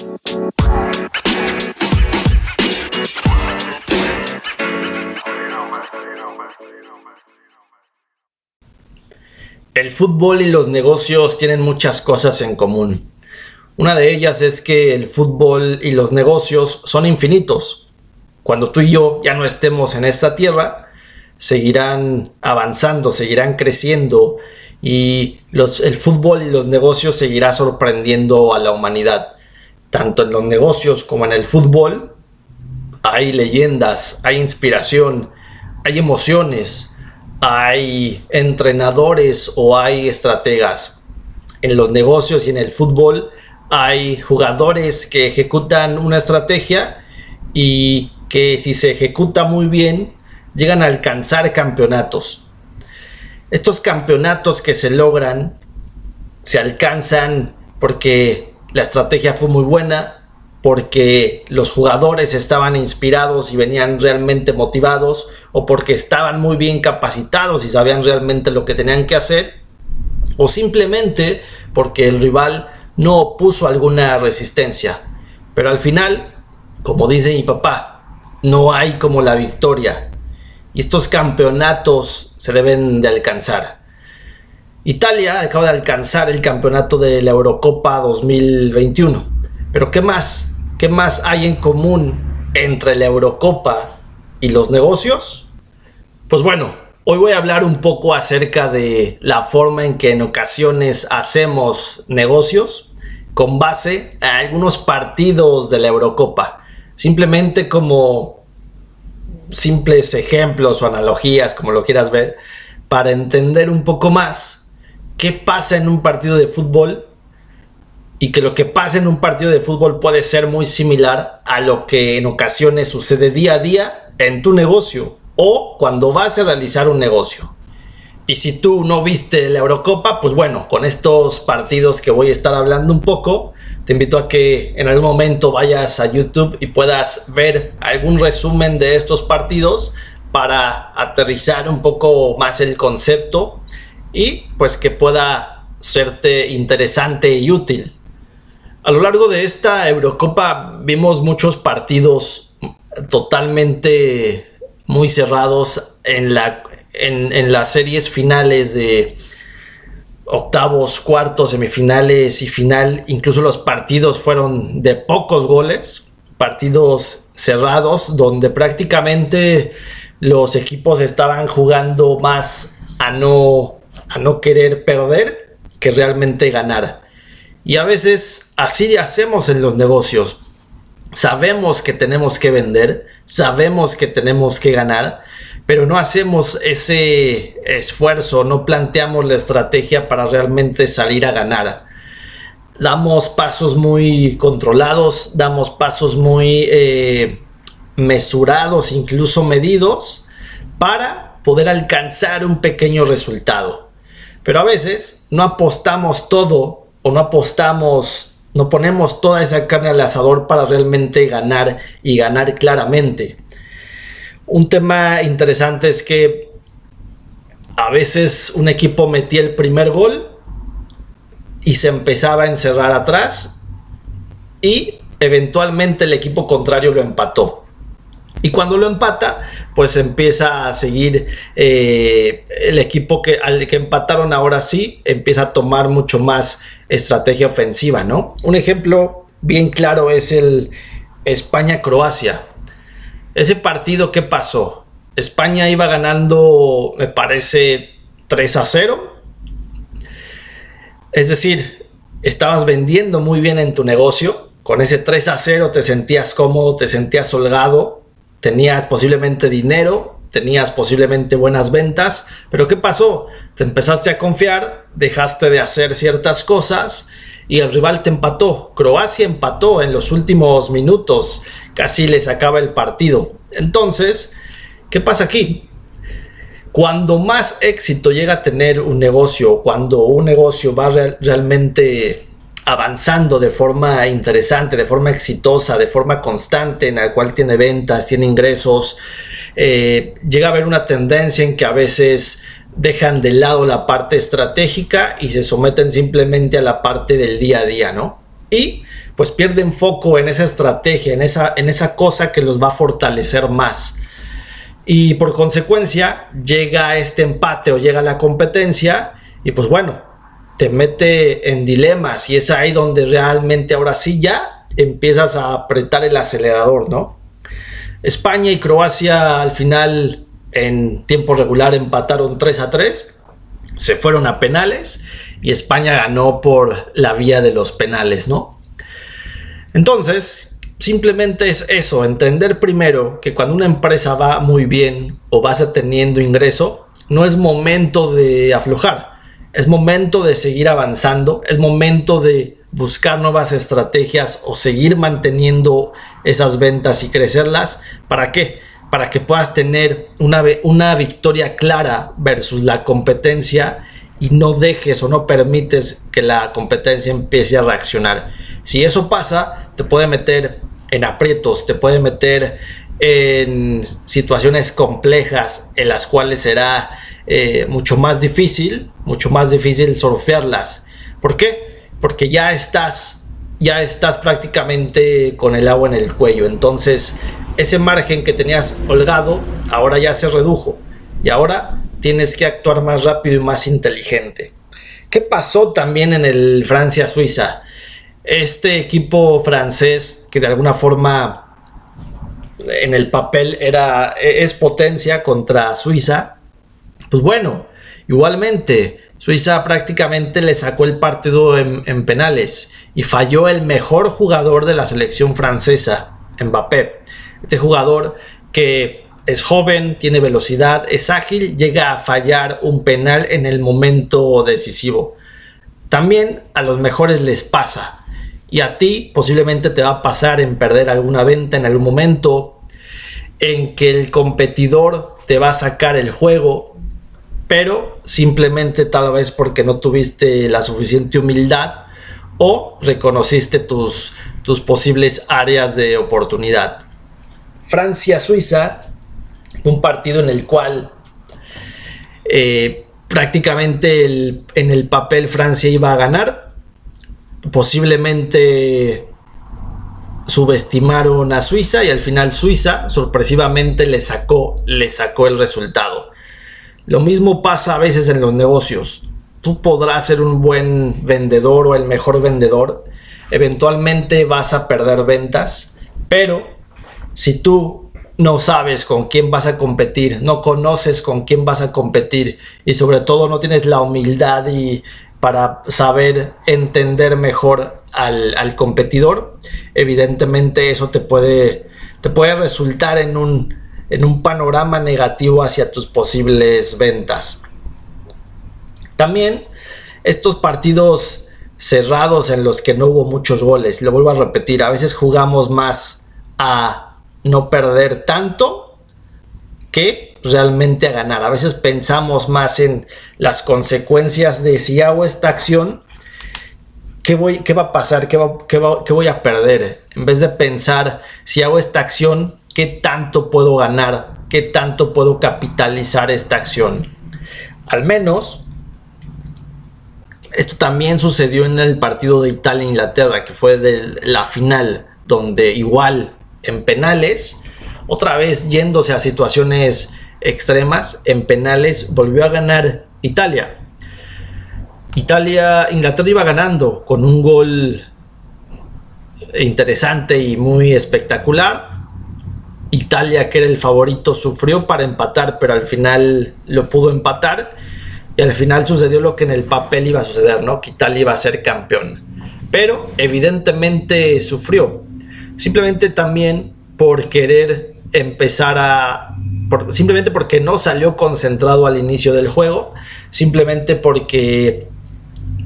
El fútbol y los negocios tienen muchas cosas en común. Una de ellas es que el fútbol y los negocios son infinitos. Cuando tú y yo ya no estemos en esta tierra, seguirán avanzando, seguirán creciendo y el fútbol y los negocios seguirá sorprendiendo a la humanidad. Tanto en los negocios como en el fútbol hay leyendas, hay inspiración, hay emociones, hay entrenadores o hay estrategas. En los negocios y en el fútbol hay jugadores que ejecutan una estrategia y que si se ejecuta muy bien llegan a alcanzar campeonatos. Estos campeonatos que se logran se alcanzan porque la estrategia fue muy buena, porque los jugadores estaban inspirados y venían realmente motivados o porque estaban muy bien capacitados y sabían realmente lo que tenían que hacer o simplemente porque el rival no opuso alguna resistencia. Pero al final, como dice mi papá, no hay como la victoria. Y estos campeonatos se deben de alcanzar. Italia acaba de alcanzar el campeonato de la Eurocopa 2021. Pero ¿qué más? ¿Qué más hay en común entre la Eurocopa y los negocios? Pues bueno, hoy voy a hablar un poco acerca de la forma en que en ocasiones hacemos negocios con base a algunos partidos de la Eurocopa. Simplemente como simples ejemplos o analogías, como lo quieras ver, para entender un poco más qué pasa en un partido de fútbol y que lo que pasa en un partido de fútbol puede ser muy similar a lo que en ocasiones sucede día a día en tu negocio o cuando vas a realizar un negocio. Y si tú no viste la Eurocopa, pues bueno, con estos partidos que voy a estar hablando un poco, te invito a que en algún momento vayas a YouTube y puedas ver algún resumen de estos partidos para aterrizar un poco más el concepto y pues que pueda serte interesante y útil. A lo largo de esta Eurocopa vimos muchos partidos totalmente muy cerrados en, la, en, las series finales de octavos, cuartos, semifinales y final. Incluso los partidos fueron de pocos goles, partidos cerrados, donde prácticamente los equipos estaban jugando más a no, a no querer perder que realmente ganar. Y a veces así hacemos en los negocios. Sabemos que tenemos que vender, sabemos que tenemos que ganar, pero no hacemos ese esfuerzo, no planteamos la estrategia para realmente salir a ganar. Damos pasos muy controlados, damos pasos muy eh, mesurados, incluso medidos, para poder alcanzar un pequeño resultado. Pero a veces no apostamos todo o no apostamos, no ponemos toda esa carne al asador para realmente ganar y ganar claramente. Un tema interesante es que a veces un equipo metía el primer gol y se empezaba a encerrar atrás y eventualmente el equipo contrario lo empató. Y cuando lo empata, pues empieza a seguir eh, el equipo que al que empataron ahora sí, empieza a tomar mucho más estrategia ofensiva, ¿no? Un ejemplo bien claro es el España-Croacia. Ese partido, ¿qué pasó? España iba ganando, me parece, 3 a 0. Es decir, estabas vendiendo muy bien en tu negocio. Con ese 3 a 0 te sentías cómodo, te sentías holgado tenías posiblemente dinero, tenías posiblemente buenas ventas, pero ¿qué pasó? Te empezaste a confiar, dejaste de hacer ciertas cosas y el rival te empató. Croacia empató en los últimos minutos, casi le sacaba el partido. Entonces, ¿qué pasa aquí? Cuando más éxito llega a tener un negocio, cuando un negocio va realmente avanzando de forma interesante, de forma exitosa, de forma constante, en la cual tiene ventas, tiene ingresos, eh, llega a haber una tendencia en que a veces dejan de lado la parte estratégica y se someten simplemente a la parte del día a día, ¿no? Y pues pierden foco en esa estrategia, en esa, en esa cosa que los va a fortalecer más. Y por consecuencia llega este empate o llega la competencia y pues bueno, te mete en dilemas y es ahí donde realmente ahora sí ya empiezas a apretar el acelerador, ¿no? España y Croacia al final en tiempo regular empataron 3 a 3, se fueron a penales y España ganó por la vía de los penales, ¿no? Entonces, simplemente es eso, entender primero que cuando una empresa va muy bien o vas teniendo ingreso, no es momento de aflojar, es momento de seguir avanzando, es momento de buscar nuevas estrategias o seguir manteniendo esas ventas y crecerlas. ¿Para qué? Para que puedas tener una, una victoria clara versus la competencia y no dejes o no permites que la competencia empiece a reaccionar. Si eso pasa, te puede meter en aprietos, te puede meter en situaciones complejas en las cuales será eh, mucho más difícil, mucho más difícil surfearlas. ¿Por qué? Porque ya estás, ya estás prácticamente con el agua en el cuello. Entonces, ese margen que tenías holgado, ahora ya se redujo. Y ahora tienes que actuar más rápido y más inteligente. ¿Qué pasó también en el Francia-Suiza? Este equipo francés que de alguna forma en el papel era es potencia contra Suiza, pues bueno, igualmente Suiza prácticamente le sacó el partido en, en, penales y falló el mejor jugador de la selección francesa, Mbappé. Este jugador que es joven, tiene velocidad, es ágil, llega a fallar un penal en el momento decisivo. También a los mejores les pasa. Y a ti posiblemente te va a pasar en perder alguna venta en algún momento, en que el competidor te va a sacar el juego, pero simplemente tal vez porque no tuviste la suficiente humildad o reconociste tus, tus posibles áreas de oportunidad. Francia-Suiza, un partido en el cual eh, prácticamente en el papel Francia iba a ganar, posiblemente subestimaron a Suiza y al final Suiza sorpresivamente le sacó, le sacó el resultado. Lo mismo pasa a veces en los negocios. Tú podrás ser un buen vendedor o el mejor vendedor. Eventualmente vas a perder ventas, pero si tú no sabes con quién vas a competir, no conoces con quién vas a competir y sobre todo no tienes la humildad y para saber entender mejor al, competidor. Evidentemente eso te puede, te puede resultar en un, en un panorama negativo hacia tus posibles ventas. También estos partidos cerrados en los que no hubo muchos goles, lo vuelvo a repetir, a veces jugamos más a no perder tanto que realmente a ganar. A veces pensamos más en las consecuencias de si hago esta acción, ¿qué, voy, qué va a pasar? ¿Qué, qué, voy a perder? En vez de pensar si hago esta acción, ¿qué tanto puedo ganar? ¿Qué tanto puedo capitalizar esta acción? Al menos, esto también sucedió en el partido de Italia-Inglaterra, que fue de la final, donde igual en penales, otra vez yéndose a situaciones extremas en penales volvió a ganar Italia. Italia, Inglaterra iba ganando con un gol interesante y muy espectacular. Italia, que era el favorito, sufrió para empatar, pero al final lo pudo empatar. Y al final sucedió lo que en el papel iba a suceder, ¿no? Que Italia iba a ser campeón. Pero evidentemente sufrió. Simplemente también por querer empezar a simplemente porque no salió concentrado al inicio del juego, simplemente porque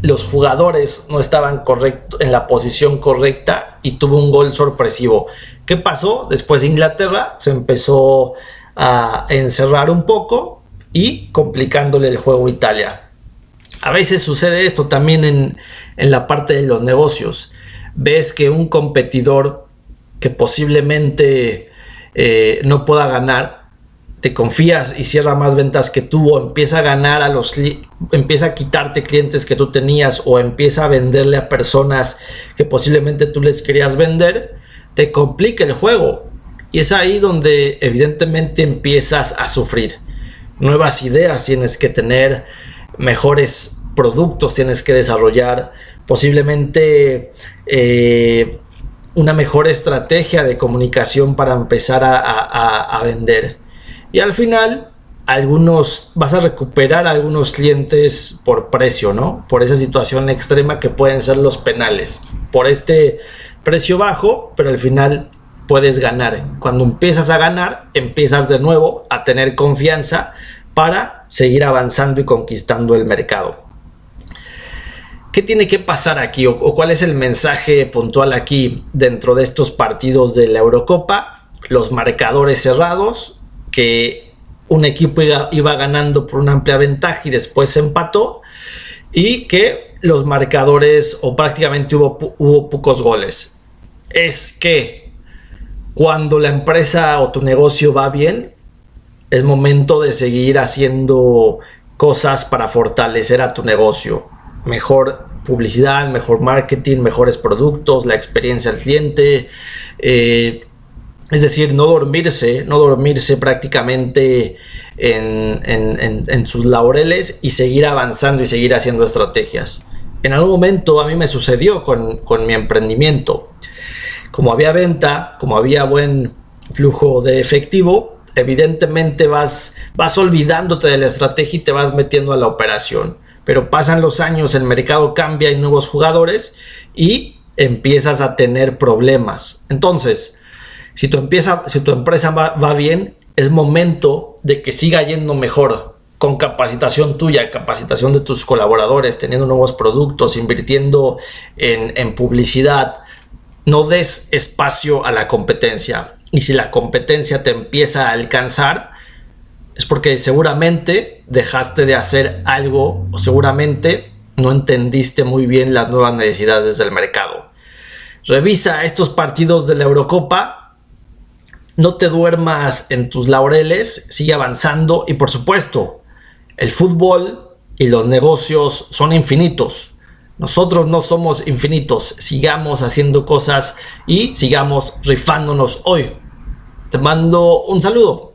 los jugadores no estaban correcto, en la posición correcta y tuvo un gol sorpresivo. ¿Qué pasó? Después de Inglaterra se empezó a encerrar un poco y complicándole el juego a Italia. A veces sucede esto también en, en la parte de los negocios. Ves que un competidor que posiblemente eh, no pueda ganar te confías y cierra más ventas que tú o empieza a ganar a los empieza a quitarte clientes que tú tenías o empieza a venderle a personas que posiblemente tú les querías vender, te complica el juego. Y es ahí donde evidentemente empiezas a sufrir. Nuevas ideas tienes que tener, mejores productos tienes que desarrollar, posiblemente eh, una mejor estrategia de comunicación para empezar a vender. Y al final, algunos vas a recuperar algunos clientes por precio, ¿no? Por esa situación extrema que pueden ser los penales. Por este precio bajo, pero al final puedes ganar. Cuando empiezas a ganar, empiezas de nuevo a tener confianza para seguir avanzando y conquistando el mercado. ¿Qué tiene que pasar aquí o, cuál es el mensaje puntual aquí dentro de estos partidos de la Eurocopa? Los marcadores cerrados, que un equipo iba, ganando por una amplia ventaja y después se empató y que los marcadores o prácticamente hubo, hubo pocos goles. Es que cuando la empresa o tu negocio va bien, es momento de seguir haciendo cosas para fortalecer a tu negocio. Mejor publicidad, mejor marketing, mejores productos, la experiencia al cliente, eh, es decir, no dormirse, no dormirse prácticamente en, sus laureles y seguir avanzando y seguir haciendo estrategias. En algún momento a mí me sucedió con, mi emprendimiento. Como había venta, como había buen flujo de efectivo, evidentemente vas, vas olvidándote de la estrategia y te vas metiendo a la operación. Pero pasan los años, el mercado cambia, hay nuevos jugadores y empiezas a tener problemas. Entonces, si tu, si tu empresa va, bien, es momento de que siga yendo mejor con capacitación tuya, capacitación de tus colaboradores, teniendo nuevos productos, invirtiendo en, en publicidad. No des espacio a la competencia. Y si la competencia te empieza a alcanzar, es porque seguramente dejaste de hacer algo o seguramente no entendiste muy bien las nuevas necesidades del mercado. Revisa estos partidos de la Eurocopa no te duermas en tus laureles, sigue avanzando y por supuesto, el fútbol y los negocios son infinitos. Nosotros no somos infinitos, sigamos haciendo cosas y sigamos rifándonos hoy. Te mando un saludo.